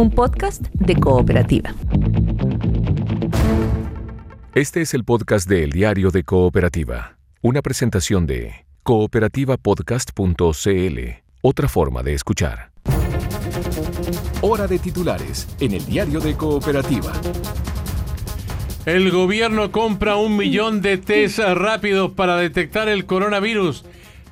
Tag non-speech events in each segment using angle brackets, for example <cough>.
un podcast de cooperativa. Este es el podcast de El Diario de Cooperativa, una presentación de cooperativapodcast.cl, otra forma de escuchar. Hora de titulares en El Diario de Cooperativa. El gobierno compra un millón de test rápidos para detectar el coronavirus.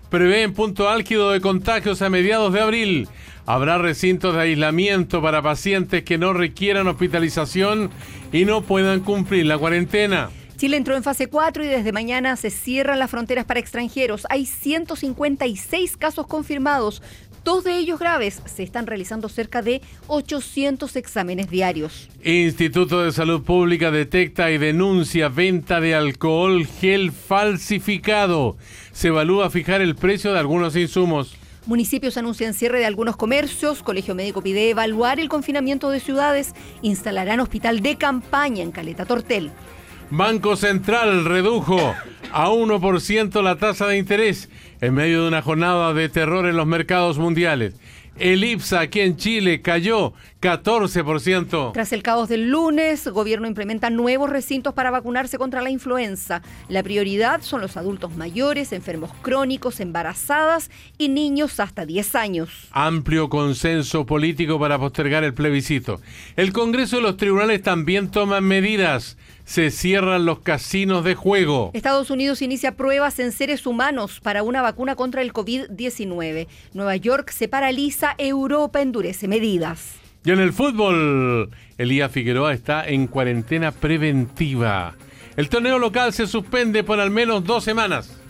Prevén punto álgido de contagios a mediados de abril. Habrá recintos de aislamiento para pacientes que no requieran hospitalización y no puedan cumplir la cuarentena. Chile entró en fase 4 y desde mañana se cierran las fronteras para extranjeros. Hay 156 casos confirmados, dos de ellos graves. Se están realizando cerca de 800 exámenes diarios. Instituto de Salud Pública detecta y denuncia venta de alcohol gel falsificado. Se evalúa fijar el precio de algunos insumos. Municipios anuncian cierre de algunos comercios, Colegio Médico pide evaluar el confinamiento de ciudades, instalarán hospital de campaña en Caleta Tortel. Banco Central redujo a 1% la tasa de interés en medio de una jornada de terror en los mercados mundiales. El IPSA aquí en Chile cayó 14%. Tras el caos del lunes, el gobierno implementa nuevos recintos para vacunarse contra la influenza. La prioridad son los adultos mayores, enfermos crónicos, embarazadas y niños hasta 10 años. Amplio consenso político para postergar el plebiscito. El Congreso y los tribunales también toman medidas se cierran los casinos de juego. Estados Unidos inicia pruebas en seres humanos para una vacuna contra el COVID-19. Nueva York se paraliza, Europa endurece medidas. Y en el fútbol, Elías Figueroa está en cuarentena preventiva. El torneo local se suspende por al menos dos semanas.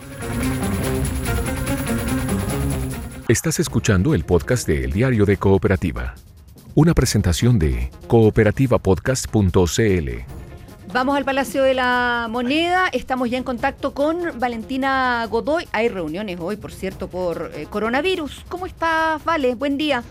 Estás escuchando el podcast de El Diario de Cooperativa, una presentación de cooperativapodcast.cl. Vamos al Palacio de la Moneda. Estamos ya en contacto con Valentina Godoy. Hay reuniones hoy, por cierto, por eh, coronavirus. ¿Cómo estás, Vale? Buen día.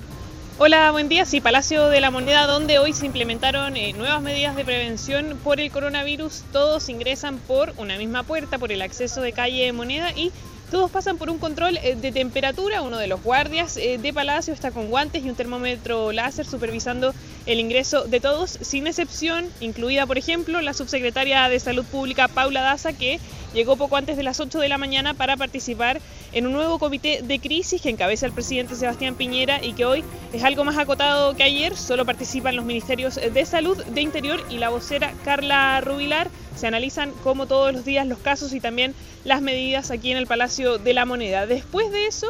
Hola, buen día. Sí, Palacio de la Moneda, donde hoy se implementaron eh, nuevas medidas de prevención por el coronavirus. Todos ingresan por una misma puerta, por el acceso de calle Moneda y todos pasan por un control eh, de temperatura. Uno de los guardias eh, de Palacio está con guantes y un termómetro láser supervisando el ingreso de todos, sin excepción, incluida, por ejemplo, la subsecretaria de Salud Pública, Paula Daza, que llegó poco antes de las 8 de la mañana para participar en un nuevo comité de crisis que encabeza el presidente Sebastián Piñera y que hoy es algo más acotado que ayer. Solo participan los ministerios de Salud, de Interior y la vocera Carla Rubilar. Se analizan como todos los días los casos y también las medidas aquí en el Palacio de la Moneda. Después de eso,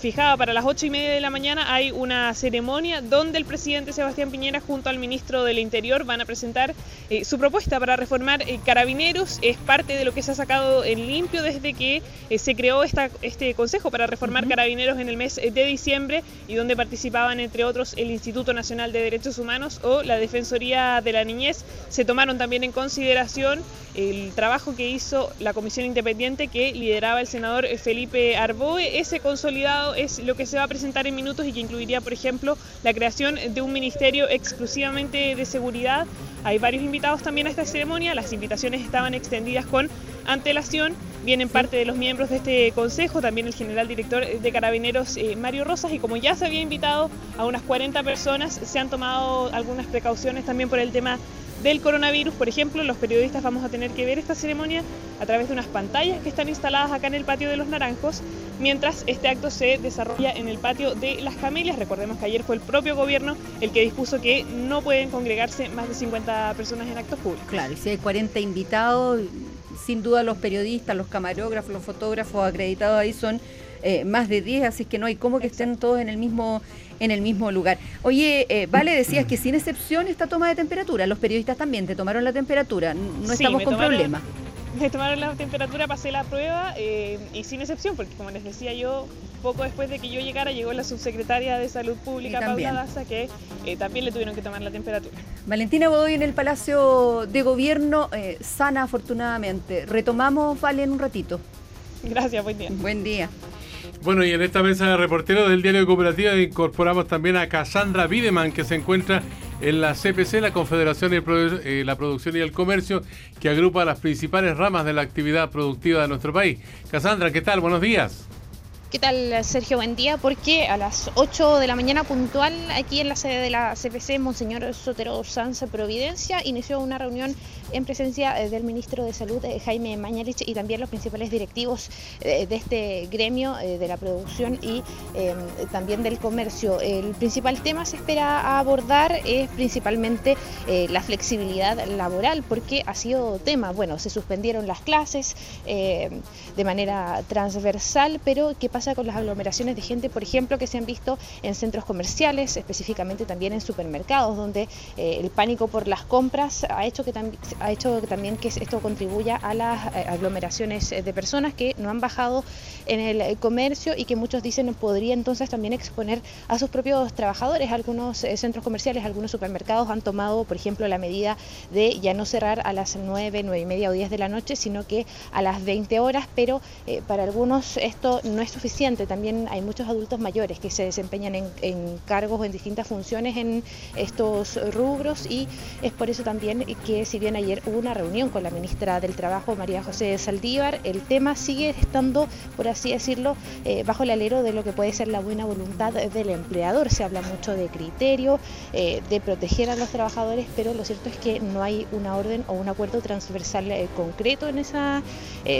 fijada para las ocho y media de la mañana hay una ceremonia donde el presidente Sebastián Piñera junto al ministro del Interior van a presentar eh, su propuesta para reformar eh, carabineros. Es parte de lo que se ha sacado en limpio desde que eh, se creó esta, este consejo para reformar carabineros en el mes de diciembre y donde participaban entre otros el Instituto Nacional de Derechos Humanos o la Defensoría de la Niñez. Se tomaron también en consideración el trabajo que hizo la comisión independiente que lideraba el senador Felipe Arboe. Ese consolidado es lo que se va a presentar en minutos y que incluiría, por ejemplo, la creación de un ministerio exclusivamente de seguridad. Hay varios invitados también a esta ceremonia, las invitaciones estaban extendidas con antelación. Vienen parte de los miembros de este consejo, también el general director de Carabineros eh, Mario Rosas, y como ya se había invitado a unas 40 personas, se han tomado algunas precauciones también por el tema del coronavirus. Por ejemplo, los periodistas vamos a tener que ver esta ceremonia a través de unas pantallas que están instaladas acá en el patio de los Naranjos, mientras este acto se desarrolla en el patio de las Camelias. Recordemos que ayer fue el propio gobierno el que dispuso que no pueden congregarse más de 50 personas en actos públicos. Claro, y si hay 40 invitados, sin duda los periodistas, los camarógrafos, los fotógrafos acreditados ahí son eh, más de 10, así que no hay como que estén todos en el mismo en el mismo lugar. Oye, eh, Vale, decías que sin excepción esta toma de temperatura, los periodistas también te tomaron la temperatura, no estamos con problema. Me tomaron la temperatura, pasé la prueba eh, y sin excepción, porque como les decía yo, poco después de que yo llegara llegó la subsecretaria de Salud Pública, Paula Daza, que también le tuvieron que tomar la temperatura. Valentina Godoy en el Palacio de Gobierno, sana afortunadamente. Retomamos, Vale, en un ratito. Gracias, buen día. Buen día. Bueno, y en esta mesa de reporteros del Diario de Cooperativa incorporamos también a Cassandra Bideman, que se encuentra en la CPC, la Confederación de eh, la Producción y el Comercio, que agrupa las principales ramas de la actividad productiva de nuestro país. Cassandra, ¿qué tal? Buenos días. ¿Qué tal, Sergio? Buen día, porque a las 8 de la mañana puntual, aquí en la sede de la CPC, Monseñor Sotero Sanz Providencia inició una reunión en presencia eh, del ministro de Salud, eh, Jaime Mañalich, y también los principales directivos eh, de este gremio de la producción y em, también del comercio. El principal tema se espera abordar es principalmente la flexibilidad laboral, porque ha sido tema, bueno, se suspendieron las clases de manera transversal, pero ¿qué pasa con las aglomeraciones de gente, por ejemplo, que se han visto en centros comerciales, específicamente también en supermercados, donde eh, el pánico por las compras ha hecho que, ha hecho también que esto contribuya a las eh, aglomeraciones de personas que no han bajado en el comercio y que muchos dicen podría entonces también exponer a sus propios trabajadores. Algunos eh, centros comerciales, algunos supermercados han tomado, por ejemplo, la medida de ya no cerrar a las 9, 9 y media o 10 de la noche, sino que a las 20 horas, pero para algunos esto no es suficiente también hay muchos adultos mayores que se desempeñan en, cargos o en distintas funciones en estos rubros y es por eso también que si bien ayer hubo una reunión con la ministra del Trabajo, María José Saldívar, el tema sigue estando, por así decirlo, eh, bajo el alero de lo que puede ser la buena voluntad del empleador. Se habla mucho de criterio, eh, de proteger a los trabajadores, pero lo cierto es que no hay una orden o un acuerdo transversal eh, concreto en esa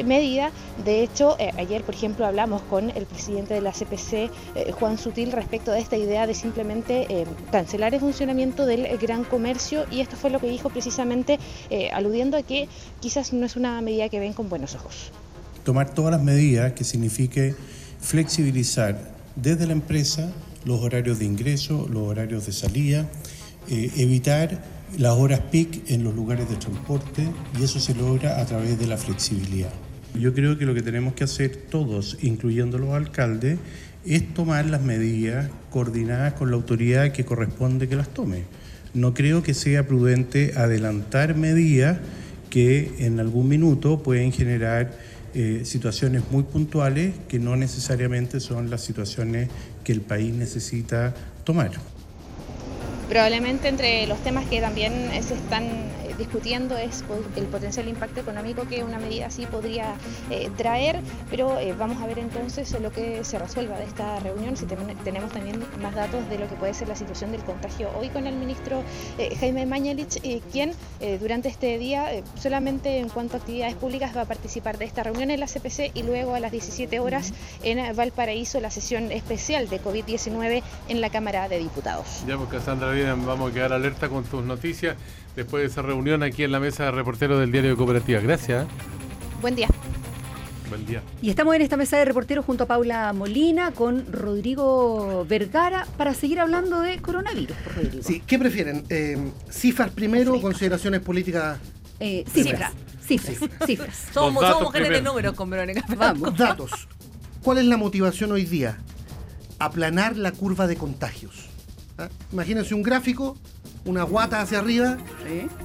medida. De hecho, ayer, por ejemplo, hablamos con el presidente de la CPC, eh, Juan Sutil, respecto de esta idea de simplemente eh, cancelar el funcionamiento del gran comercio y esto fue lo que dijo precisamente eh, aludiendo a que quizás no es una medida que ven con buenos ojos. Tomar todas las medidas que signifique flexibilizar desde la empresa los horarios de ingreso, los horarios de salida, evitar las horas peak en los lugares de transporte y eso se logra a través de la flexibilidad. Yo creo que lo que tenemos que hacer todos, incluyendo los alcaldes, es tomar las medidas coordinadas con la autoridad que corresponde que las tome. No creo que sea prudente adelantar medidas que en algún minuto pueden generar eh, situaciones muy puntuales que no necesariamente son las situaciones que el país necesita tomar. Probablemente entre los temas que también se están discutiendo es el potencial impacto económico que una medida así podría eh, traer, pero eh, vamos a ver entonces lo que se resuelva de esta reunión, si tenemos también más datos de lo que puede ser la situación del contagio hoy con el ministro eh, Jaime Mañalich, quien durante este día solamente en cuanto a actividades públicas va a participar de esta reunión en la CPC y luego a las 17 horas en Valparaíso la sesión especial de COVID-19 en la Cámara de Diputados. Ya, pues Cassandra, vamos a quedar alerta con tus noticias después de esa reunión aquí en la mesa de reporteros del diario de Cooperativa. Gracias. Buen día. Buen día. Y estamos en esta mesa de reporteros junto a Paula Molina con Rodrigo Vergara para seguir hablando de coronavirus. Sí, ¿qué prefieren? Eh, ¿Cifras primero o consideraciones políticas? Eh, cifras. Cifras. Cifras. Somos, somos mujeres de números con Verónica. Vamos. Datos. ¿Cuál es la motivación hoy día? Aplanar la curva de contagios. ¿Ah? Imagínense un gráfico una guata hacia arriba.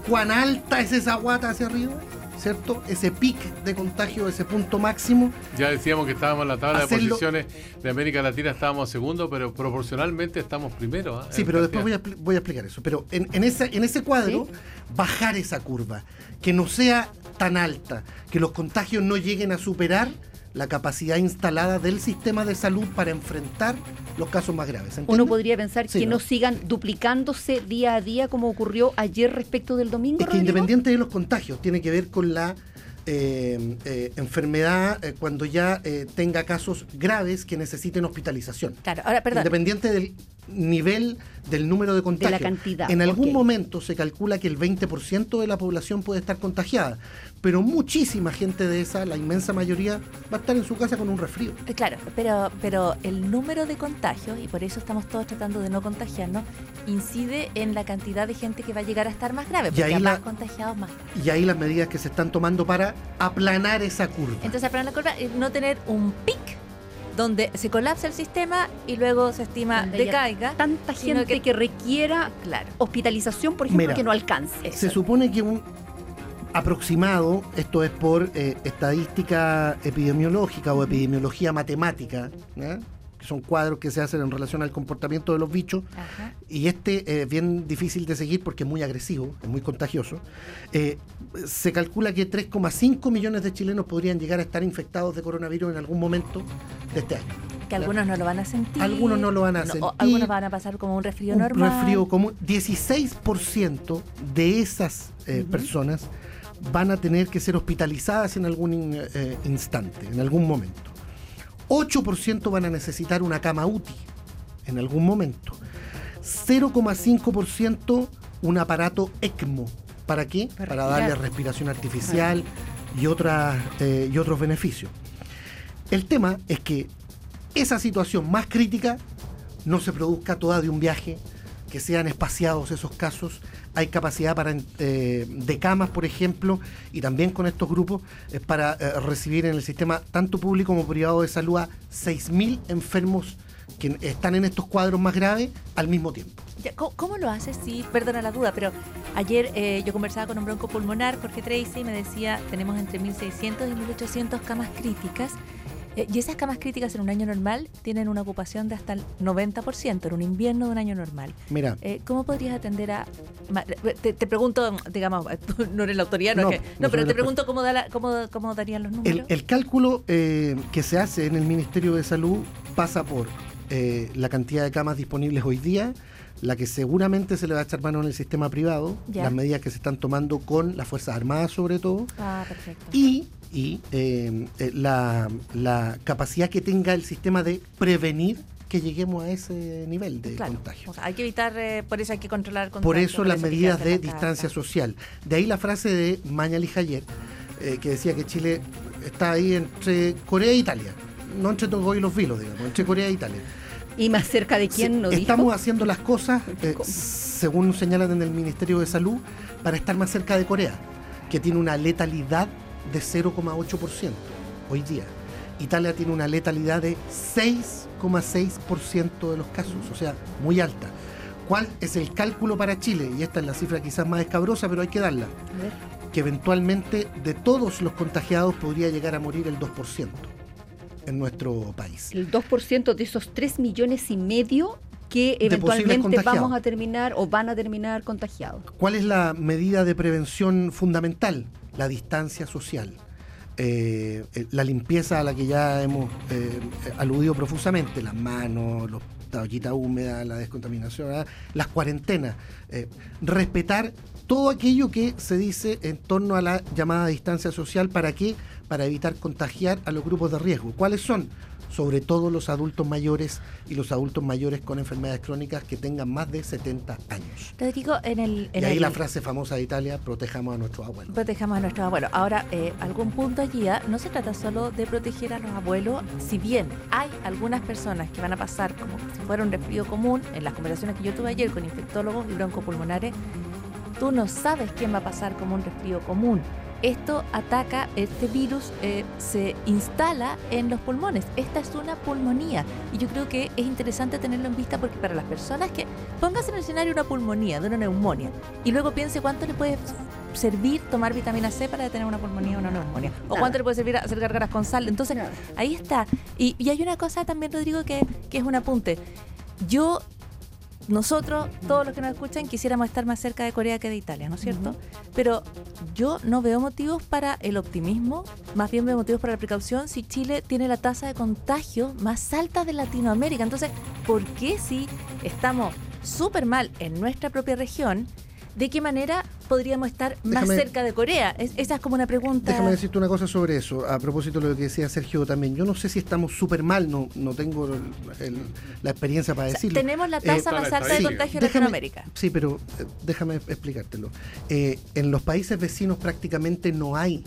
¿Cuán alta es esa guata hacia arriba? ¿Cierto? Ese pic de contagio, ese punto máximo. Ya decíamos que estábamos en la tabla de posiciones de América Latina, estábamos segundo, pero proporcionalmente estamos primero. ¿ah? Sí, pero después voy a, explicar eso. Pero en, en, en ese cuadro, bajar esa curva, que no sea tan alta, que los contagios no lleguen a superar la capacidad instalada del sistema de salud para enfrentar los casos más graves. Uno podría pensar que ¿no? sigan duplicándose día a día como ocurrió ayer respecto del domingo. Es que independiente de los contagios, tiene que ver con la eh, eh, enfermedad eh, cuando ya tenga casos graves que necesiten hospitalización. Claro, ahora, perdón. Independiente del nivel del número de contagios. De la cantidad. En algún momento se calcula que el 20% de la población puede estar contagiada pero muchísima gente de esa, la inmensa mayoría, va a estar en su casa con un resfrío. Eh, claro, pero, pero el número de contagios, y por eso estamos todos tratando de no contagiarnos, incide en la cantidad de gente que va a llegar a estar más grave, porque más contagiados más Y ahí las medidas que se están tomando para aplanar esa curva. Entonces, aplanar la curva es no tener un pic donde se colapsa el sistema y luego se estima decaiga. Tanta gente que, requiera claro. hospitalización, por ejemplo, que no alcance. Se supone que un, aproximado, esto es por eh, estadística epidemiológica o epidemiología matemática, que son cuadros que se hacen en relación al comportamiento de los bichos, y este es bien difícil de seguir porque es muy agresivo, es muy contagioso. Eh, se calcula que 3,5 millones de chilenos podrían llegar a estar infectados de coronavirus en algún momento de este año. Que algunos no lo van a sentir. Algunos no lo van a sentir. algunos van a pasar como un resfrío un normal. Resfrío común. 16% de esas eh, personas van a tener que ser hospitalizadas en algún eh, instante, en algún momento. 8% van a necesitar una cama UTI en algún momento. 0,5% un aparato ECMO. ¿Para qué? Para, darle respiración artificial y, otras, eh, y otros beneficios. El tema es que esa situación más crítica no se produzca toda de un viaje, que sean espaciados esos casos. Hay capacidad para eh, de camas, por ejemplo, y también con estos grupos es para eh, recibir en el sistema tanto público como privado de salud a 6.000 enfermos que están en estos cuadros más graves al mismo tiempo. ¿Cómo, lo haces? Sí, perdona la duda, pero ayer eh, yo conversaba con un bronco pulmonar, Jorge Tracy, me decía, tenemos entre 1.600 y 1.800 camas críticas. Eh, y esas camas críticas en un año normal tienen una ocupación de hasta el 90% en un invierno de un año normal. Mira. Eh, ¿Cómo podrías atender a.? Te, pregunto, digamos, <laughs> no eres la autoridad, no, no, pero te pregunto cómo, cómo, darían los números. El, cálculo que se hace en el Ministerio de Salud pasa por la cantidad de camas disponibles hoy día, la que seguramente se le va a echar mano en el sistema privado, las medidas que se están tomando con las Fuerzas Armadas sobre todo, ah, perfecto. y, eh, eh, la, capacidad que tenga el sistema de prevenir que lleguemos a ese nivel de contagio. hay que evitar, eh, por eso hay que controlar el Por eso las medidas de distancia social. De ahí la frase de Mañalich ayer, que decía que Chile está ahí entre Corea e Italia, no entre Togo y los Vilos, digamos, entre Corea e Italia. ¿Y más cerca de quién no Estamos haciendo las cosas, <laughs> eh, según señalan en el Ministerio de Salud, para estar más cerca de Corea, que tiene una letalidad de 0,8% hoy día. Italia tiene una letalidad de 6,6% de los casos, o sea, muy alta. ¿Cuál es el cálculo para Chile? Y esta es la cifra quizás más escabrosa, pero hay que darla. Que eventualmente de todos los contagiados podría llegar a morir el 2% en nuestro país. El 2% de esos 3 millones y medio que eventualmente vamos a terminar o van a terminar contagiados. ¿Cuál es la medida de prevención fundamental? La distancia social. Eh, eh, la limpieza a la que ya hemos eh, aludido profusamente, las manos, los toallitas húmedas, la descontaminación, las cuarentenas, respetar todo aquello que se dice en torno a la llamada distancia social para que para evitar contagiar a los grupos de riesgo. ¿Cuáles son? Sobre todo los adultos mayores y los adultos mayores con enfermedades crónicas que tengan más de 70 años. Te digo, en el... y ahí la frase famosa de Italia, protejamos a nuestros abuelos. Protejamos a nuestros abuelos. Ahora, eh, algún punto allí, ¿ah? no se trata solo de proteger a los abuelos, si bien hay algunas personas que van a pasar como si fuera un resfrío común, en las conversaciones que yo tuve ayer con infectólogos y broncopulmonares, tú no sabes quién va a pasar como un resfrío común esto ataca, este virus eh, se instala en los pulmones. Esta es una pulmonía. Y yo creo que es interesante tenerlo en vista porque para las personas que pongas en el escenario una pulmonía, de una neumonía, y luego piense cuánto le puede servir tomar vitamina C para detener una pulmonía o una neumonía. O cuánto le puede servir hacer gargaras con sal. Entonces, ahí está. Y, hay una cosa también, Rodrigo, que, que es un apunte. Yo nosotros, todos los que nos escuchan, quisiéramos estar más cerca de Corea que de Italia, ¿no es cierto? Pero yo no veo motivos para el optimismo, más bien veo motivos para la precaución si Chile tiene la tasa de contagio más alta de Latinoamérica. Entonces, ¿por qué si estamos súper mal en nuestra propia región? ¿De qué manera podríamos estar más cerca de Corea? esa es como una pregunta. Déjame decirte una cosa sobre eso, a propósito de lo que decía Sergio también. Yo no sé si estamos súper mal, no, no tengo la experiencia para decirlo. tenemos la tasa eh, más alta de contagio en Latinoamérica. Sí, pero eh, déjame explicártelo. Eh, en los países vecinos prácticamente no hay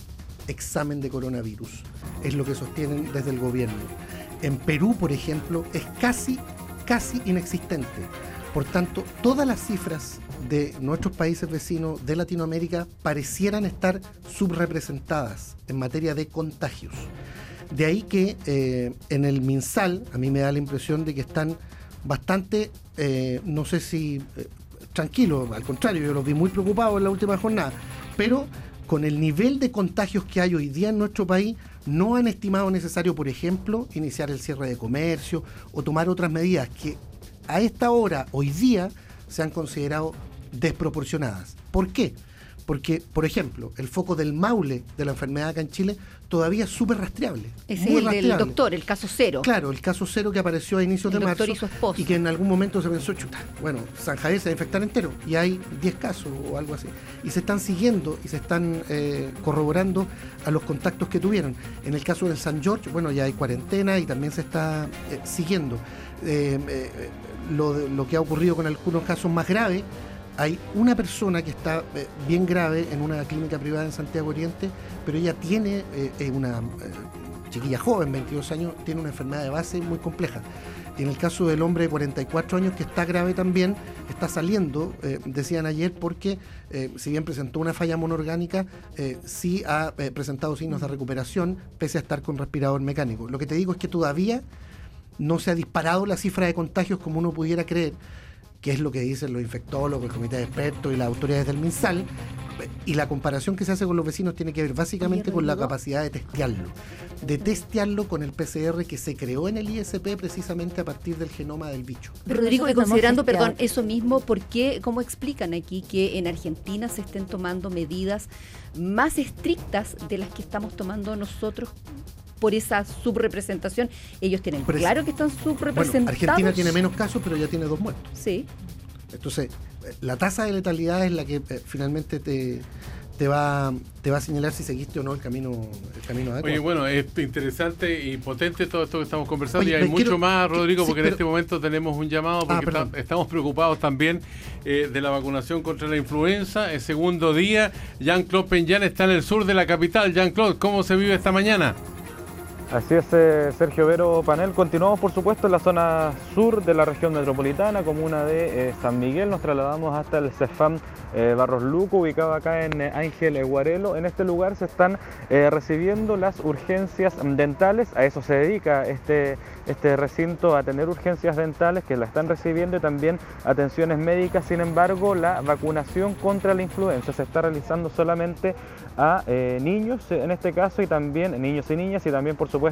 examen de coronavirus, es lo que sostienen desde el gobierno. En Perú, por ejemplo, es casi, casi inexistente. Por tanto, todas las cifras de nuestros países vecinos de Latinoamérica parecieran estar subrepresentadas en materia de contagios. De ahí que eh, en el MinSal a mí me da la impresión de que están bastante, eh, no sé si eh, tranquilos, al contrario, yo los vi muy preocupados en la última jornada, pero con el nivel de contagios que hay hoy día en nuestro país, no han estimado necesario, por ejemplo, iniciar el cierre de comercio o tomar otras medidas que a esta hora, hoy día, se han considerado desproporcionadas. ¿Por qué? Porque, por ejemplo, el foco del Maule de la enfermedad acá en Chile todavía es súper rastreable. Ese es el del doctor, el caso cero. Claro, el caso cero que apareció a inicios El de doctor marzo y su esposo. que en algún momento se pensó, chuta, bueno, San Javier se va a infectar entero y hay 10 casos o algo así. Y se están siguiendo y se están eh, corroborando a los contactos que tuvieron. En el caso del San George, bueno, ya hay cuarentena y también se está eh, siguiendo. Eh, lo, que ha ocurrido con algunos casos más graves, hay una persona que está eh, bien grave en una clínica privada en Santiago Oriente, pero ella tiene eh, una eh, chiquilla joven, 22 años, tiene una enfermedad de base muy compleja. En el caso del hombre de 44 años, que está grave también, está saliendo, decían ayer, porque si bien presentó una falla monoorgánica, eh, sí ha presentado signos de recuperación, pese a estar con respirador mecánico. Lo que te digo es que todavía no se ha disparado la cifra de contagios como uno pudiera creer, que es lo que dicen los infectólogos, el comité de expertos y las autoridades del MinSal. Y la comparación que se hace con los vecinos tiene que ver básicamente con la capacidad de testearlo. De testearlo con el PCR que se creó en el ISP precisamente a partir del genoma del bicho. Pero Rodrigo, y considerando, perdón, eso mismo, ¿por qué, cómo explican aquí que en Argentina se estén tomando medidas más estrictas de las que estamos tomando nosotros por esa subrepresentación? Ellos tienen claro que están Bueno, subrepresentados. Argentina tiene menos casos, pero ya tiene dos muertos. Sí. Entonces, la tasa de letalidad es la que eh, finalmente te, te, va, te va a señalar si seguiste o no el camino, el camino adecuado. Oye, bueno, es interesante y potente todo esto que estamos conversando Oye, y hay mucho quiero- más, Rodrigo, sí, porque en este momento tenemos un llamado Ah, porque está- estamos preocupados también eh, de la vacunación contra la influenza. El segundo día, Jean-Claude Peñán está en el sur de la capital. Jean-Claude, ¿cómo se vive esta mañana? Así es, eh, Sergio Vero Panel. Continuamos, por supuesto, en la zona sur de la región metropolitana, comuna de eh, San Miguel. Nos trasladamos hasta el CEFAM eh, Barros Luco, ubicado acá en Ángel Guarelo. En este lugar se están recibiendo las urgencias dentales. A eso se dedica este, este recinto, a tener urgencias dentales que la están recibiendo y también atenciones médicas. Sin embargo, la vacunación contra la influenza se está realizando solamente a niños, en este caso, y también niños y niñas, y también, por supuesto,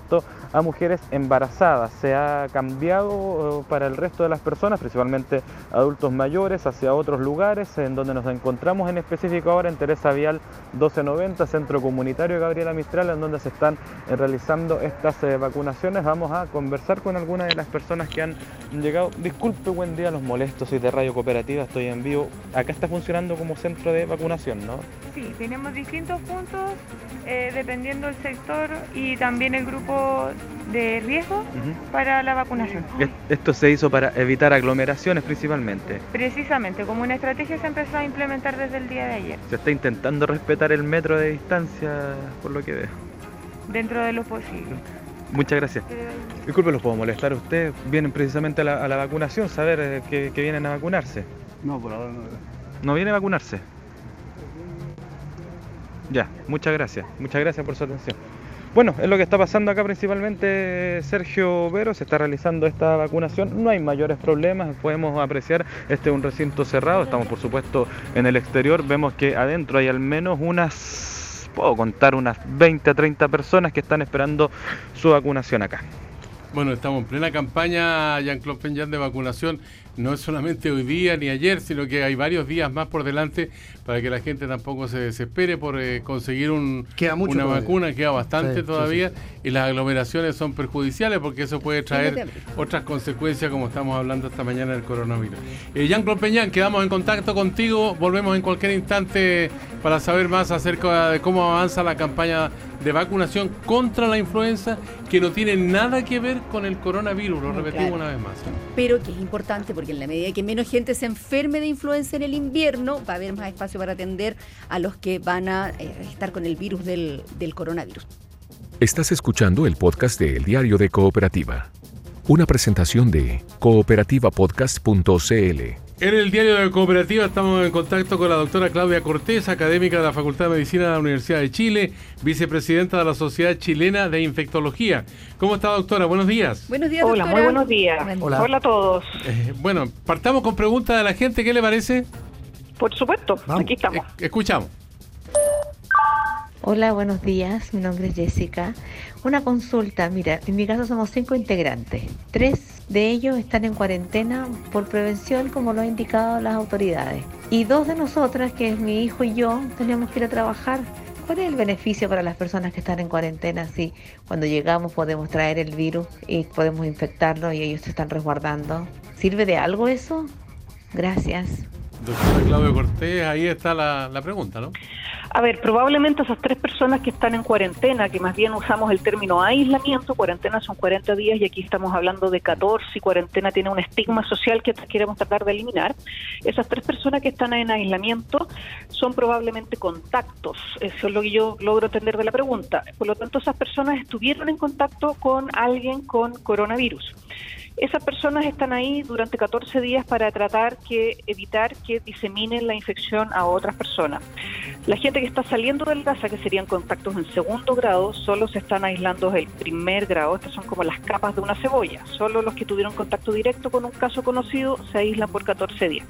a mujeres embarazadas. Se ha cambiado eh, para el resto de las personas, principalmente adultos mayores, hacia otros lugares, en donde nos encontramos en específico ahora en Teresa Vial 1290, Centro Comunitario Gabriela Mistral, en donde se están eh, realizando estas eh, vacunaciones. Vamos a conversar con algunas de las personas que han llegado. Disculpe, buen día, los molestos, soy de Radio Cooperativa, estoy en vivo. Acá está funcionando como centro de vacunación, ¿no? Sí, tenemos distintos puntos dependiendo del sector y también el grupo de riesgo para la vacunación. Esto se hizo para evitar aglomeraciones principalmente. Precisamente, como una estrategia se empezó a implementar desde el día de ayer, Se está intentando respetar el metro de distancia, por lo que veo. dentro de lo posible. Muchas gracias. Disculpe, ¿los puedo molestar a usted? Vienen precisamente a la, a la vacunación, saber eh, que, que vienen a vacunarse. No, por ahora no. ¿No viene a vacunarse? Ya, muchas gracias. Muchas gracias por su atención. Bueno, es lo que está pasando acá principalmente, Sergio Vero, se está realizando esta vacunación, no hay mayores problemas, podemos apreciar, este es un recinto cerrado, estamos por supuesto en el exterior, vemos que adentro hay al menos unas, puedo contar, unas 20 a 30 personas que están esperando su vacunación acá. Bueno, estamos en plena campaña, Jean-Claude Peñán, de vacunación. No es solamente hoy día ni ayer, sino que hay varios días más por delante para que la gente tampoco se desespere por eh, conseguir un, Queda mucho una todavía. vacuna. Queda bastante Sí, sí, todavía y las aglomeraciones son perjudiciales porque eso puede traer otras consecuencias como estamos hablando esta mañana del coronavirus. Eh, Jean-Claude Peñán, quedamos en contacto contigo. Volvemos en cualquier instante para saber más acerca de cómo avanza la campaña de vacunación contra la influenza que no tiene nada que ver con el coronavirus. Lo Muy repetimos claro. una vez más. Pero que es importante porque en la medida que menos gente se enferme de influenza en el invierno, va a haber más espacio para atender a los que van a eh, estar con el virus del, del coronavirus. Estás escuchando el podcast de El Diario de Cooperativa. Una presentación de cooperativapodcast.cl. En el diario de Cooperativa estamos en contacto con la doctora Claudia Cortés, académica de la Facultad de Medicina de la Universidad de Chile, vicepresidenta de la Sociedad Chilena de Infectología. ¿Cómo está, doctora? Buenos días. Buenos días, Hola, doctora. muy buenos días. Hola. Hola a todos. Eh, bueno, partamos con preguntas de la gente. ¿Qué le parece? Por supuesto, Vamos. aquí estamos. Eh, escuchamos. Hola, buenos días. Mi nombre es Jessica. Una consulta. Mira, en mi caso somos cinco integrantes. Tres de ellos están en cuarentena por prevención, como lo han indicado las autoridades. Y dos de nosotras, que es mi hijo y yo, tenemos que ir a trabajar. ¿Cuál es el beneficio para las personas que están en cuarentena si cuando llegamos podemos traer el virus y podemos infectarlo y ellos se están resguardando? ¿Sirve de algo eso? Gracias. Doctora Claudio Cortés, ahí está la, la pregunta, ¿no? A ver, probablemente esas tres personas que están en cuarentena, que más bien usamos el término aislamiento, cuarentena son 40 días y aquí estamos hablando de 14 y cuarentena tiene un estigma social que queremos tratar de eliminar. Esas tres personas que están en aislamiento son probablemente contactos, eso es lo que yo logro entender de la pregunta. Por lo tanto, esas personas estuvieron en contacto con alguien con coronavirus. Esas personas están ahí durante 14 días para tratar que evitar que diseminen la infección a otras personas. La gente que está saliendo del casa, que serían contactos en segundo grado, solo se están aislando el primer grado. Estas son como las capas de una cebolla. Solo los que tuvieron contacto directo con un caso conocido se aíslan por 14 días.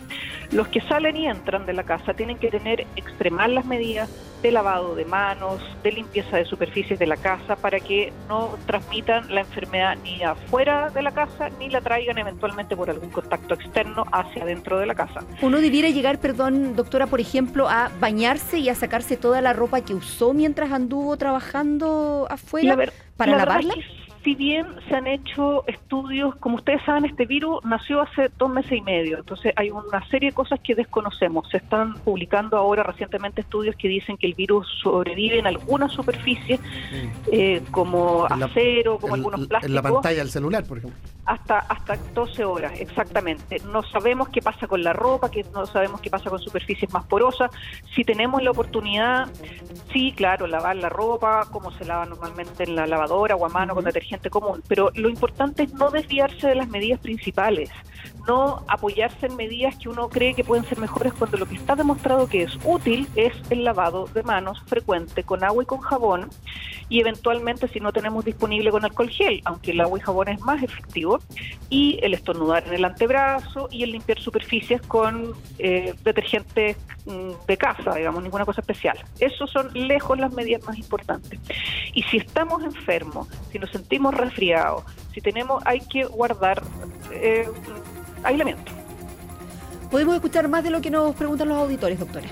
Los que salen y entran de la casa tienen que tener extremar las medidas de lavado de manos, de limpieza de superficies de la casa para que no transmitan la enfermedad ni afuera de la casa ni la traigan eventualmente por algún contacto externo hacia dentro de la casa. Uno debiera llegar, perdón, doctora, por ejemplo, a bañarse y a sacarse toda la ropa que usó mientras anduvo trabajando afuera para lavarla si bien se han hecho estudios, como ustedes saben, este virus nació hace dos meses y medio, entonces hay una serie de cosas que desconocemos. Se están publicando ahora recientemente estudios que dicen que el virus sobrevive en algunas superficies, eh, como acero, como algunos plásticos. En la pantalla del celular, por ejemplo. Hasta, hasta 12 horas, exactamente. No sabemos qué pasa con la ropa, que no sabemos qué pasa con superficies más porosas. Si tenemos la oportunidad, sí, claro, lavar la ropa, como se lava normalmente en la lavadora o a mano con detergente común, pero lo importante es no desviarse de las medidas principales, no apoyarse en medidas que uno cree que pueden ser mejores cuando lo que está demostrado que es útil es el lavado de manos frecuente con agua y con jabón y eventualmente si no tenemos disponible con alcohol gel, aunque el agua y jabón es más efectivo, y el estornudar en el antebrazo y el limpiar superficies con eh, detergentes mm, de casa, digamos, ninguna cosa especial. Esos son lejos las medidas más importantes. Y si estamos enfermos, si nos sentimos resfriados, si tenemos, hay que guardar eh, aislamiento. Podemos escuchar más de lo que nos preguntan los auditores, doctora.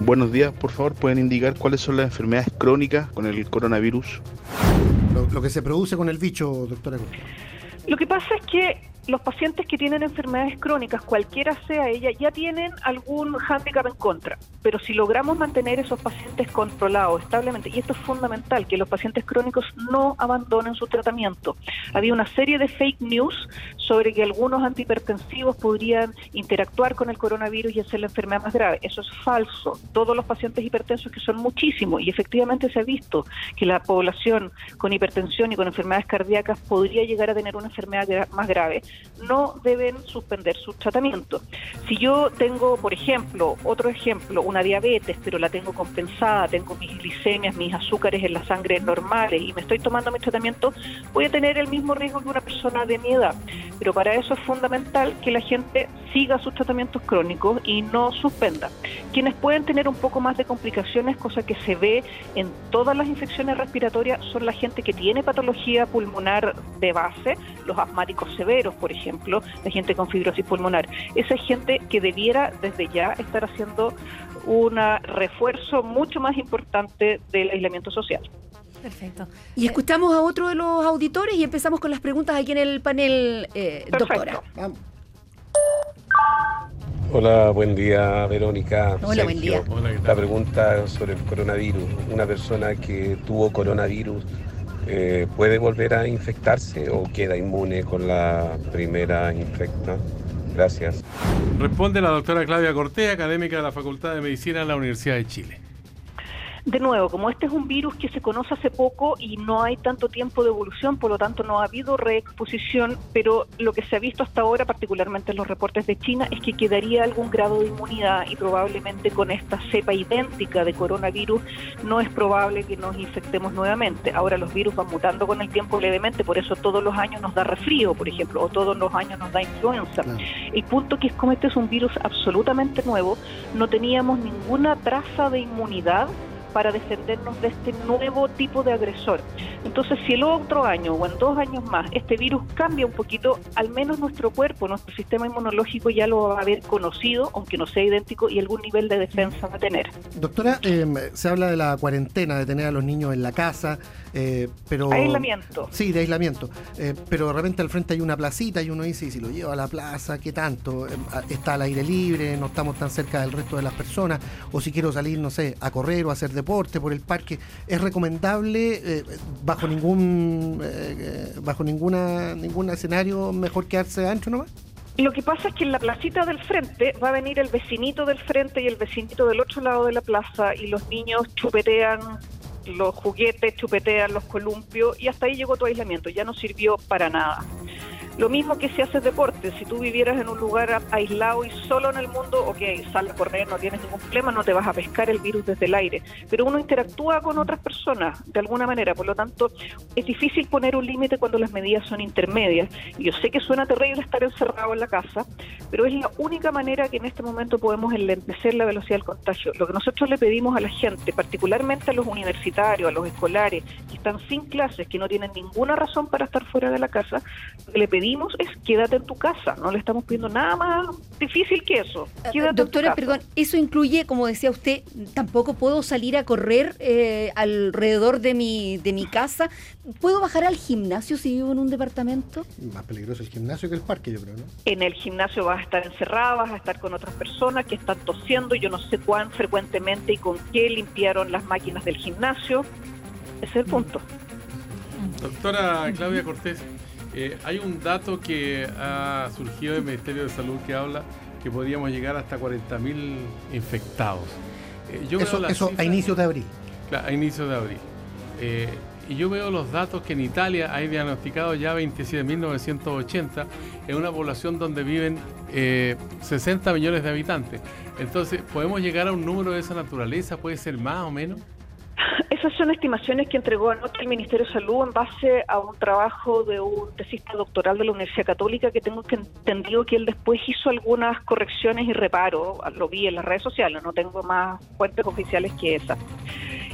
Buenos días, por favor, ¿pueden indicar cuáles son las enfermedades crónicas con el coronavirus? Lo, que se produce con el bicho, doctora. Lo que pasa es que los pacientes que tienen enfermedades crónicas, cualquiera sea ella, ya tienen algún hándicap en contra. Pero si logramos mantener esos pacientes controlados establemente, y esto es fundamental, que los pacientes crónicos no abandonen su tratamiento. Había una serie de fake news sobre que algunos antihipertensivos podrían interactuar con el coronavirus y hacer la enfermedad más grave. Eso es falso. Todos los pacientes hipertensos, que son muchísimos, y efectivamente se ha visto que la población con hipertensión y con enfermedades cardíacas podría llegar a tener una enfermedad más grave no deben suspender su tratamiento. Si yo tengo, por ejemplo, otro ejemplo, una diabetes, pero la tengo compensada, tengo mis glicemias, mis azúcares en la sangre normales y me estoy tomando mi tratamiento, voy a tener el mismo riesgo que una persona de mi edad. Pero para eso es fundamental que la gente siga sus tratamientos crónicos y no suspenda. Quienes pueden tener un poco más de complicaciones, cosa que se ve en todas las infecciones respiratorias, son la gente que tiene patología pulmonar de base, los asmáticos severos, por ejemplo, la gente con fibrosis pulmonar. Esa es gente que debiera desde ya estar haciendo un refuerzo mucho más importante del aislamiento social. Perfecto. Y escuchamos a otro de los auditores y empezamos con las preguntas aquí en el panel, eh, doctora. Hola, buen día, Verónica. Hola, buen día. La pregunta sobre el coronavirus. Una persona que tuvo coronavirus eh, ¿puede volver a infectarse o queda inmune con la primera infecta? Gracias. Responde la doctora Claudia Cortés, académica de la Facultad de Medicina de la Universidad de Chile de nuevo, como este es un virus que se conoce hace poco y no hay tanto tiempo de evolución, por lo tanto no ha habido reexposición, pero lo que se ha visto hasta ahora, particularmente en los reportes de China, es que quedaría algún grado de inmunidad y probablemente con esta cepa idéntica de coronavirus no es probable que nos infectemos nuevamente. Ahora los virus van mutando con el tiempo levemente, por eso todos los años nos da resfrío, por ejemplo, o todos los años nos da influenza. El punto que es como este es un virus absolutamente nuevo, no teníamos ninguna traza de inmunidad para defendernos de este nuevo tipo de agresor. Entonces, si el otro año o en dos años más este virus cambia un poquito, al menos nuestro cuerpo, nuestro sistema inmunológico ya lo va a haber conocido, aunque no sea idéntico, y algún nivel de defensa va a tener. Doctora, eh, se habla de la cuarentena, de tener a los niños en la casa, eh, pero... Aislamiento. Sí, de aislamiento. Eh, pero de repente al frente hay una placita y uno dice, ¿y si lo llevo a la plaza, qué tanto? está al aire libre, no estamos tan cerca del resto de las personas, o si quiero salir, no sé, a correr o a hacer deporte por el parque, ¿es recomendable bajo ningún bajo ninguna ningún escenario mejor quedarse ancho nomás? Lo que pasa es que en la placita del frente va a venir el vecinito del frente y el vecinito del otro lado de la plaza y los niños chupetean los juguetes, chupetean los columpios y hasta ahí llegó tu aislamiento, ya no sirvió para nada. Lo mismo que si haces deporte, si tú vivieras en un lugar aislado y solo en el mundo, ok, sal a correr, no tienes ningún problema, no te vas a pescar el virus desde el aire, pero uno interactúa con otras personas de alguna manera, por lo tanto es difícil poner un límite cuando las medidas son intermedias. Yo sé que suena terrible estar encerrado en la casa, pero es la única manera que en este momento podemos enlentecer la velocidad del contagio. Lo que nosotros le pedimos a la gente, particularmente a los universitarios, a los escolares, que están sin clases, que no tienen ninguna razón para estar fuera de la casa, le pedimos es quédate en tu casa, no le estamos pidiendo nada más difícil que eso. Eh, doctora, perdón, eso incluye, como decía usted, tampoco puedo salir a correr eh, alrededor de mi, de mi casa. ¿Puedo bajar al gimnasio si vivo en un departamento? Más peligroso el gimnasio que el parque, yo creo, ¿no? En el gimnasio vas a estar encerrada, vas a estar con otras personas que están tosiendo, yo no sé cuán frecuentemente y con qué limpiaron las máquinas del gimnasio. Ese es el punto. Doctora Claudia Cortés, eh, hay un dato que ha surgido del Ministerio de Salud que habla que podríamos llegar hasta 40.000 infectados. Eh, yo eso, eso a inicios de abril. Claro, a inicios de abril. Eh, y yo veo los datos que en Italia hay diagnosticado ya 27.980 en una población donde viven 60 millones de habitantes. Entonces, ¿podemos llegar a un número de esa naturaleza? ¿Puede ser más o menos? Esas son estimaciones que entregó anoche el Ministerio de Salud en base a un trabajo de un tesista doctoral de la Universidad Católica que tengo que entendido que él después hizo algunas correcciones y reparos, lo vi en las redes sociales, no tengo más fuentes oficiales que esa.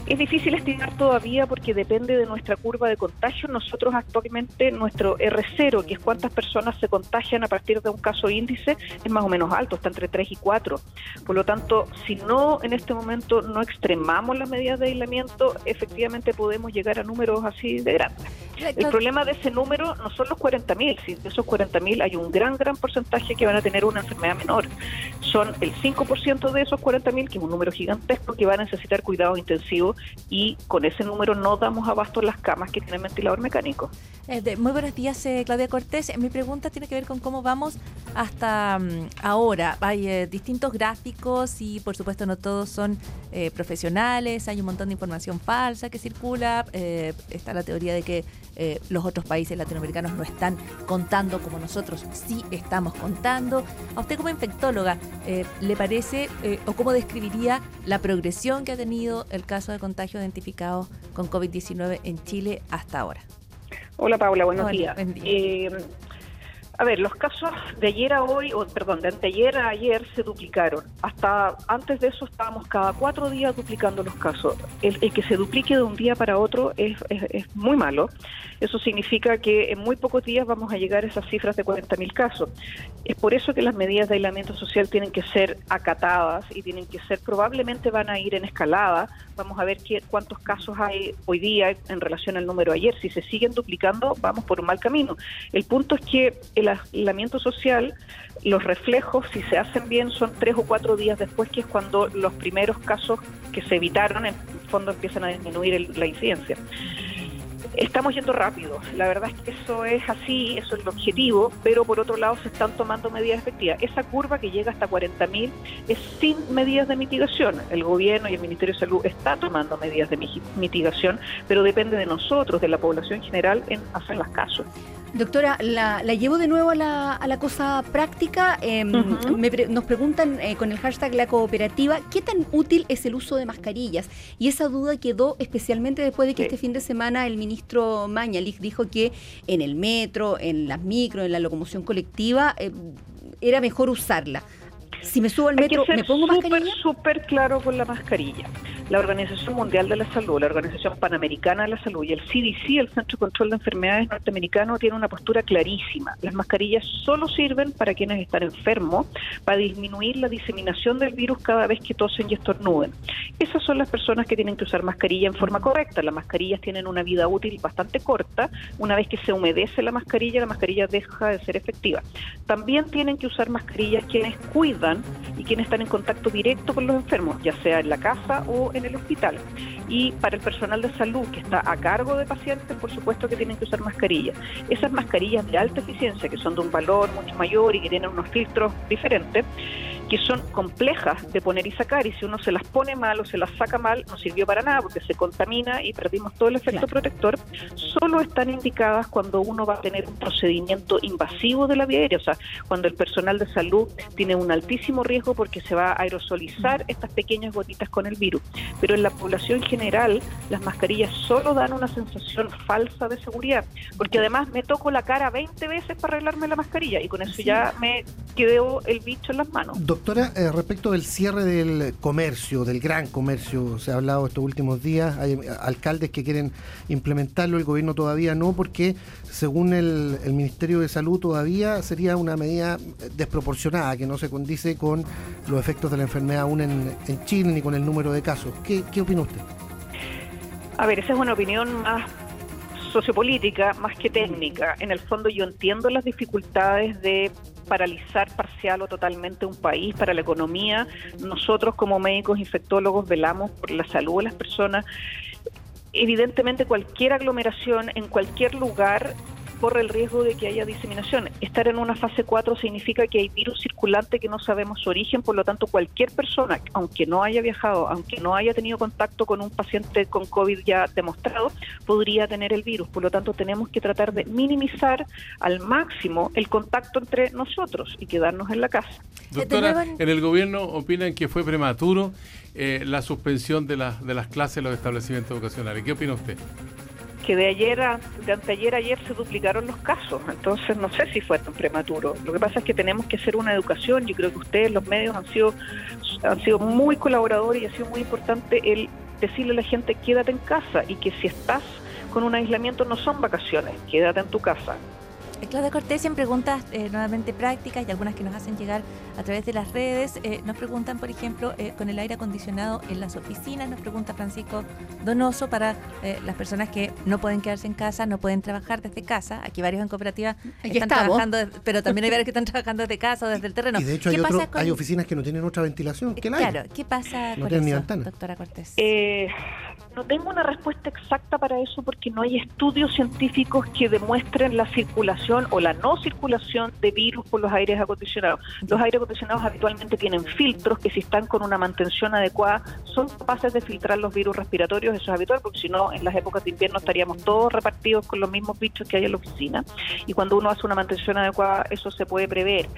Es difícil estimar todavía porque depende de nuestra curva de contagio. Nosotros actualmente nuestro R0, que es cuántas personas se contagian a partir de un caso índice, es más o menos alto, está entre 3 y 4. Por lo tanto, si no en este momento no extremamos las medidas de aislamiento, efectivamente podemos llegar a números así de grandes. El problema de ese número no son los 40.000, si de esos 40.000 hay un gran, gran porcentaje que van a tener una enfermedad menor. Son el 5% de esos 40.000, que es un número gigantesco, que van a necesitar cuidados intensivos y con ese número no damos abasto en las camas que tienen ventilador mecánico. Eh, muy buenos días, eh, Claudia Cortés. Mi pregunta tiene que ver con cómo vamos hasta mm, ahora. Hay eh, distintos gráficos y por supuesto no todos son profesionales, hay un montón de información falsa que circula, está la teoría de que los otros países latinoamericanos no están contando como nosotros sí estamos contando. A usted como infectóloga, ¿le parece o cómo describiría la progresión que ha tenido el caso de contagio identificado con COVID-19 en Chile hasta ahora? Hola Paula, buenos días. Eh, a ver, los casos de ayer a hoy, o perdón, de anteayer a ayer se duplicaron. Hasta antes de eso estábamos cada cuatro días duplicando los casos. El, que se duplique de un día para otro es, es, muy malo. Eso significa que en muy pocos días vamos a llegar a esas cifras de 40.000 casos. Es por eso que las medidas de aislamiento social tienen que ser acatadas y tienen que ser, probablemente van a ir en escalada. Vamos a ver qué, cuántos casos hay hoy día en relación al número ayer. Si se siguen duplicando, vamos por un mal camino. El punto es que el aislamiento social, los reflejos, si se hacen bien, son tres o cuatro días después, que es cuando los primeros casos que se evitaron, en fondo empiezan a disminuir la incidencia. Estamos yendo rápido, la verdad es que eso es así, eso es el objetivo, pero por otro lado se están tomando medidas efectivas. Esa curva que llega hasta 40.000 es sin medidas de mitigación. El gobierno y el Ministerio de Salud está tomando medidas de mitigación, pero depende de nosotros, de la población general, en hacerlas caso. Doctora, la, llevo de nuevo a la, a la cosa práctica. Em, nos preguntan eh, con el hashtag la cooperativa, ¿qué tan útil es el uso de mascarillas? Y esa duda quedó especialmente después de que este fin de semana el ministro Mañalich dijo que en el metro, en las micro, en la locomoción colectiva, eh, era mejor usarla. Si me subo al metro, ¿me pongo mascarilla? súper claro con la mascarilla. La Organización Mundial de la Salud, la Organización Panamericana de la Salud y el CDC, el Centro de Control de Enfermedades norteamericano, tienen una postura clarísima. Las mascarillas solo sirven para quienes están enfermos, para disminuir la diseminación del virus cada vez que tosen y estornuden. Esas son las personas que tienen que usar mascarilla en forma correcta. Las mascarillas tienen una vida útil bastante corta. Una vez que se humedece la mascarilla, la mascarilla deja de ser efectiva. También tienen que usar mascarillas quienes cuidan y quienes están en contacto directo con los enfermos, ya sea en la casa o en el hospital. Y para el personal de salud que está a cargo de pacientes, por supuesto que tienen que usar mascarillas. Esas mascarillas de alta eficiencia, que son de un valor mucho mayor y que tienen unos filtros diferentes, que son complejas de poner y sacar y si uno se las pone mal o se las saca mal no sirvió para nada porque se contamina y perdimos todo el efecto protector, solo están indicadas cuando uno va a tener un procedimiento invasivo de la vía aérea, o sea, cuando el personal de salud tiene un altísimo riesgo porque se va a aerosolizar estas pequeñas gotitas con el virus. Pero en la población general las mascarillas solo dan una sensación falsa de seguridad, porque además me toco la cara 20 veces para arreglarme la mascarilla y con eso ya me quedó el bicho en las manos. Doctora, eh, respecto del cierre del comercio, del gran comercio, se ha hablado estos últimos días, hay eh, alcaldes que quieren implementarlo, el gobierno todavía no, porque según el, Ministerio de Salud todavía sería una medida desproporcionada, que no se condice con los efectos de la enfermedad aún en, Chile ni con el número de casos. ¿Qué, ¿Qué opina usted? A ver, esa es una opinión más sociopolítica más que técnica. En el fondo yo entiendo las dificultades de paralizar parcial o totalmente un país para la economía. Nosotros como médicos infectólogos velamos por la salud de las personas. Evidentemente cualquier aglomeración en cualquier lugar corre el riesgo de que haya diseminación. Estar en una fase 4 significa que hay virus circulante que no sabemos su origen, por lo tanto cualquier persona, aunque no haya viajado, aunque no haya tenido contacto con un paciente con COVID ya demostrado, podría tener el virus. Por lo tanto tenemos que tratar de minimizar al máximo el contacto entre nosotros y quedarnos en la casa. Doctora, en el gobierno opinan que fue prematuro eh, la suspensión de, de las clases en los establecimientos educacionales. ¿Qué opina usted? Que de ayer a, de anteayer ayer se duplicaron los casos, entonces no sé si fue tan prematuro. Lo que pasa es que tenemos que hacer una educación, yo creo que ustedes, los medios, han sido, han sido muy colaboradores y ha sido muy importante el decirle a la gente quédate en casa y que si estás con un aislamiento no son vacaciones, quédate en tu casa. Claudia Cortés en preguntas eh, nuevamente prácticas y algunas que nos hacen llegar a través de las redes. Eh, nos preguntan, por ejemplo, con el aire acondicionado en las oficinas. Nos pregunta Francisco Donoso para las personas que no pueden quedarse en casa, no pueden trabajar desde casa. Aquí varios en cooperativa están trabajando, pero también hay varios que están trabajando desde casa o desde el terreno. Y de hecho hay, hay oficinas que no tienen otra ventilación que Claro, ¿qué pasa con eso, doctora Cortés? no tengo una respuesta exacta para eso porque no hay estudios científicos que demuestren la circulación o la no circulación de virus por los aires acondicionados. Los aires acondicionados habitualmente tienen filtros que si están con una mantención adecuada son capaces de filtrar los virus respiratorios, eso es habitual porque si no en las épocas de invierno estaríamos todos repartidos con los mismos bichos que hay en la oficina y cuando uno hace una mantención adecuada eso se puede prever.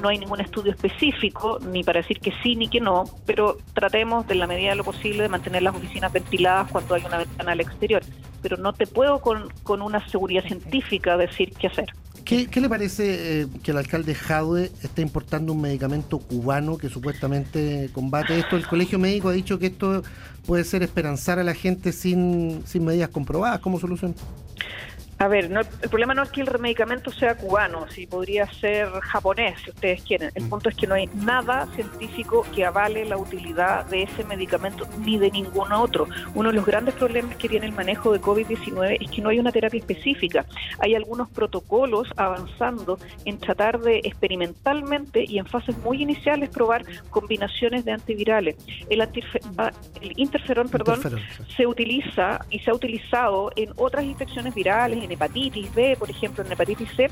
No hay ningún estudio específico ni para decir que sí ni que no, pero tratemos de la medida de lo posible de mantener las oficinas ventiladas cuando hay una ventana al exterior, pero no te puedo con, con una seguridad científica decir qué hacer. ¿Qué, le parece eh, que el alcalde Jadwe esté importando un medicamento cubano que supuestamente combate esto? El colegio médico ha dicho que esto puede ser esperanzar a la gente sin, sin medidas comprobadas como solución. A ver, el problema no es que el medicamento sea cubano, si podría ser japonés, si ustedes quieren. El mm. punto es que no hay nada científico que avale la utilidad de ese medicamento ni de ningún otro. Uno de los grandes problemas que tiene el manejo de COVID-19 es que no hay una terapia específica. Hay algunos protocolos avanzando en tratar de experimentalmente y en fases muy iniciales probar combinaciones de antivirales. El, ah, interferón, perdón, se utiliza y se ha utilizado en otras infecciones virales en hepatitis B, por ejemplo, en hepatitis C,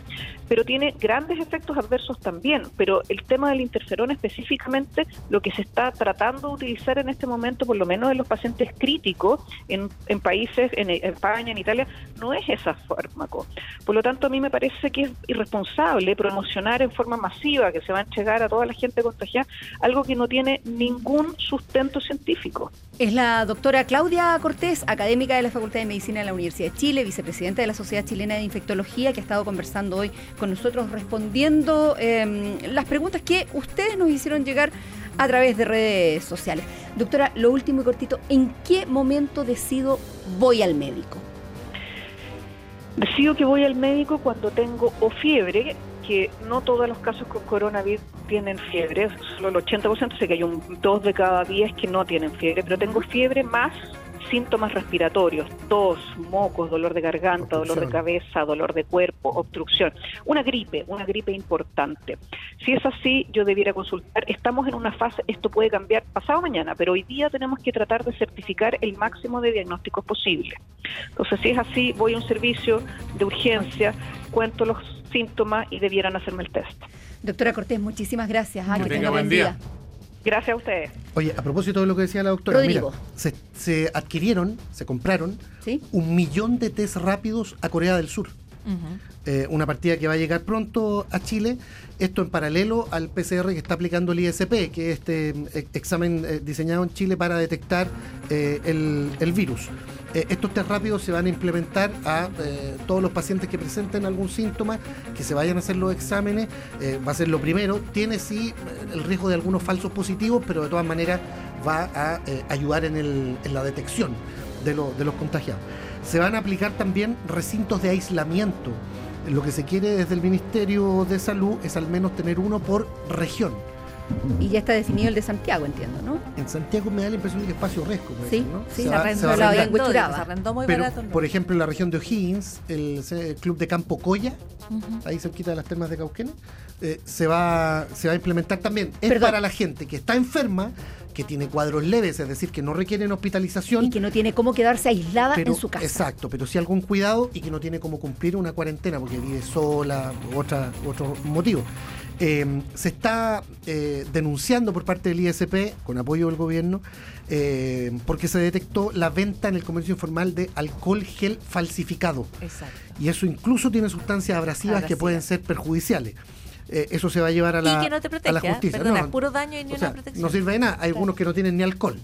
pero tiene grandes efectos adversos también. Pero el tema del interferón específicamente, lo que se está tratando de utilizar en este momento, por lo menos en los pacientes críticos, en, en países, en España, en Italia, no es ese fármaco. Por lo tanto, a mí me parece que es irresponsable promocionar en forma masiva que se va a entregar a toda la gente contagiada algo que no tiene ningún sustento científico. Es la doctora Claudia Cortés, académica de la Facultad de Medicina de la Universidad de Chile, vicepresidenta de la Sociedad Chilena de Infectología, que ha estado conversando hoy con nosotros, respondiendo em, las preguntas que ustedes nos hicieron llegar a través de redes sociales. Doctora, lo último y cortito, ¿en qué momento decido voy al médico? Decido que voy al médico cuando tengo o fiebre, que no todos los casos con coronavirus tienen fiebre, solo el 80%, sé que hay un 2 de cada 10 que no tienen fiebre, pero tengo fiebre más síntomas respiratorios, tos, mocos, dolor de garganta, dolor de cabeza, dolor de cuerpo, obstrucción. Una gripe, una gripe importante. Si es así, yo debiera consultar. Estamos en una fase, esto puede cambiar pasado mañana, pero hoy día tenemos que tratar de certificar el máximo de diagnósticos posible. Entonces, si es así, voy a un servicio de urgencia, cuento los síntomas y debieran hacerme el test. Doctora Cortés, muchísimas gracias. Que tenga buen día. Gracias a ustedes. Oye, a propósito de lo que decía la doctora, mira, se, se adquirieron, se compraron un millón de test rápidos a Corea del Sur. Eh, una partida que va a llegar pronto a Chile. Esto en paralelo al PCR que está aplicando el ISP, que es este eh, examen eh, diseñado en Chile para detectar el, virus. estos test rápidos se van a implementar a todos los pacientes que presenten algún síntoma, que se vayan a hacer los exámenes. va a ser lo primero. Tiene sí el riesgo de algunos falsos positivos, pero de todas maneras va a ayudar en, la detección de, de los contagiados. Se van a aplicar también recintos de aislamiento. Lo que se quiere desde el Ministerio de Salud es al menos tener uno por región. Y ya está definido el de Santiago, entiendo, ¿no? En Santiago me da la impresión de que espacio resco. Sí, ¿no? sí, se, va, se, se, va se arrendó muy Pero, barato. ¿no? Por ejemplo, en la región de O'Higgins, el, el club de Campo Coya, uh -huh. ahí cerquita de las termas de Cauquenes, eh, se, va, se va a implementar también. Es Perdón. para la gente que está enferma, que tiene cuadros leves, es decir, que no requieren hospitalización. Y que no tiene cómo quedarse aislada pero, en su casa. Exacto, pero sí algún cuidado y que no tiene cómo cumplir una cuarentena porque vive sola u otra, otro motivo. Eh, se está eh, denunciando por parte del ISP, con apoyo del gobierno, eh, porque se detectó la venta en el comercio informal de alcohol gel falsificado. Exacto. Y eso incluso tiene sustancias abrasivas Abrasiva. que pueden ser perjudiciales. Eh, eso se va a llevar a la, y que no te protege, a la justicia. Perdona, No, puro daño y ni o sea, una protección. no sirve de nada. Hay algunos que no tienen ni alcohol.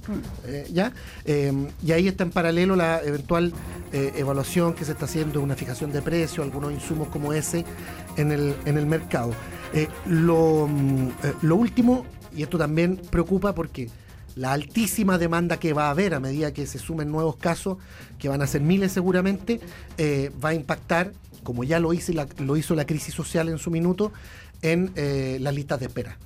Eh, ¿ya? Eh, y ahí está en paralelo la eventual eh, evaluación que se está haciendo, una fijación de precio, algunos insumos como ese en el, en el mercado. Lo, mm, lo último, y esto también preocupa porque la altísima demanda que va a haber a medida que se sumen nuevos casos, que van a ser miles seguramente, va a impactar, como ya lo hizo, la, lo hizo la crisis social en su minuto, en eh, las listas de espera.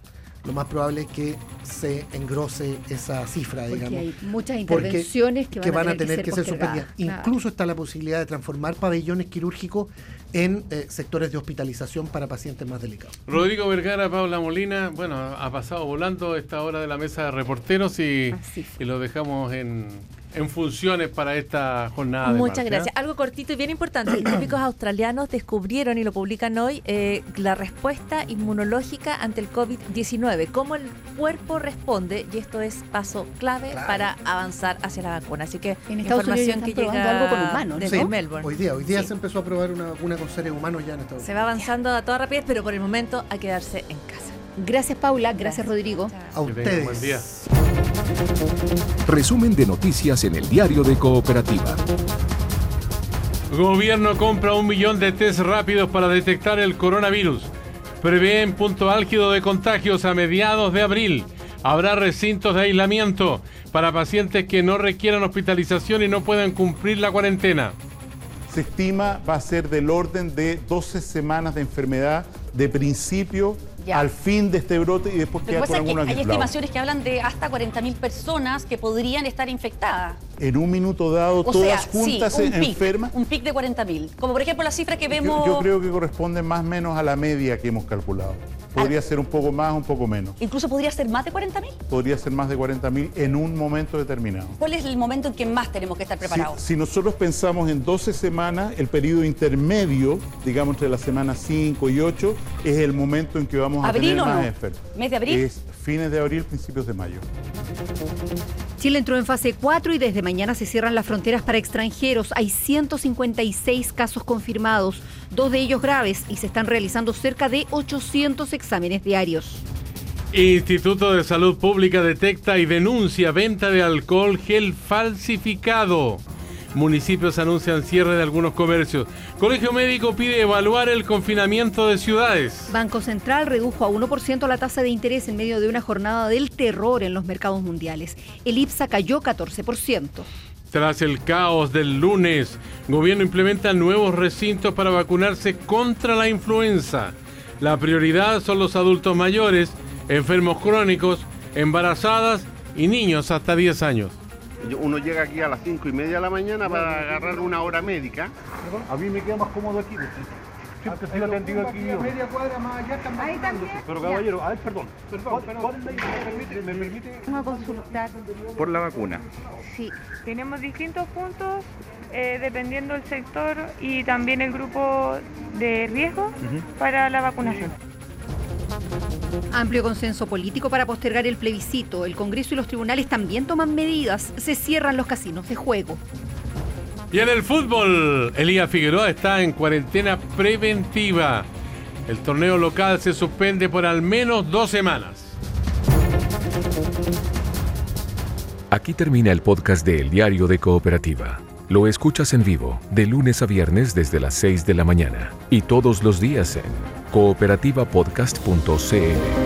Lo más probable es que se engrose esa cifra, Porque digamos. hay muchas porque- intervenciones que van, a tener que ser, suspendidas. postergadas. Claro. Incluso está la posibilidad de transformar pabellones quirúrgicos en eh, sectores de hospitalización para pacientes más delicados. Rodrigo Vergara, Paula Molina, bueno, ha pasado volando esta hora de la mesa de reporteros y, y lo dejamos en, en funciones para esta jornada. Muchas marcha. gracias. Algo cortito y bien importante. <clears throat> Científicos australianos descubrieron y lo publican hoy eh, la respuesta inmunológica ante el COVID-19, cómo el cuerpo responde y esto es paso clave Claro. para avanzar hacia la vacuna. Así que En Estados Unidos información están que probando llega algo con humanos, desde Sí, Melbourne. Hoy día, hoy día Sí. se empezó a probar una vacuna con seres humanos ya en Estados Se Unidos. va avanzando a toda rapidez, pero por el momento hay que quedarse en casa. Gracias, Paula. Gracias, Rodrigo. A ustedes. buen día. Resumen de noticias en el diario de Cooperativa. Gobierno compra un millón de test rápidos para detectar el coronavirus. Prevén punto álgido de contagios a mediados de abril. Habrá recintos de aislamiento para pacientes que no requieran hospitalización y no puedan cumplir la cuarentena. se estima va a ser del orden de 12 semanas de enfermedad de principio Ya. al fin de este brote y después queda con es que algunos hay aislados. estimaciones que hablan de hasta 40.000 personas que podrían estar infectadas. En un minuto dado, O todas sea, juntas sí, un se pic, enferman. Un pic de 40.000. Como por ejemplo la cifra que vemos... Yo, yo creo que corresponde más o menos a la media que hemos calculado. Podría ser un poco más, un poco menos. Incluso podría ser más de 40.000. Podría ser más de 40.000 en un momento determinado. ¿Cuál es el momento en que más tenemos que estar preparados? si nosotros pensamos en 12 semanas, el periodo intermedio, digamos entre la semana 5 y 8, es el momento en que vamos a ¿Abril tener o más no? enfermos. ¿Mes de abril? Es fines de abril, principios de mayo. Chile entró en fase 4 y desde mañana se cierran las fronteras para extranjeros. Hay 156 casos confirmados, dos de ellos graves, y se están realizando cerca de 800 exámenes diarios. Instituto de Salud Pública detecta y denuncia venta de alcohol gel falsificado. Municipios anuncian cierre de algunos comercios. Colegio Médico pide evaluar el confinamiento de ciudades. Banco Central redujo a 1% la tasa de interés en medio de una jornada del terror en los mercados mundiales. El IPSA cayó 14%. Tras el caos del lunes, gobierno implementa nuevos recintos para vacunarse contra la influenza. La prioridad son los adultos mayores, enfermos crónicos, embarazadas y niños hasta 10 años. Uno llega aquí a las 5 y media de la mañana para agarrar una hora médica. A mí me queda más cómodo aquí. Siempre estoy atendido aquí. media cuadra más allá también. Pero caballero, a ver, perdón. Perdón, ¿Cuál es la ¿Me permite? ¿Me permite? Vamos a consultar. Por la vacuna. Sí. Tenemos distintos puntos eh, dependiendo del sector y también el grupo de riesgo para la vacunación. Amplio consenso político para postergar el plebiscito. El Congreso y los tribunales también toman medidas. Se cierran los casinos de juego. Y en el fútbol, Elías Figueroa está en cuarentena preventiva. El torneo local se suspende por al menos dos semanas. Aquí termina el podcast de El Diario de Cooperativa. Lo escuchas en vivo de lunes a viernes desde las 6 de la mañana y todos los días en cooperativapodcast.cl.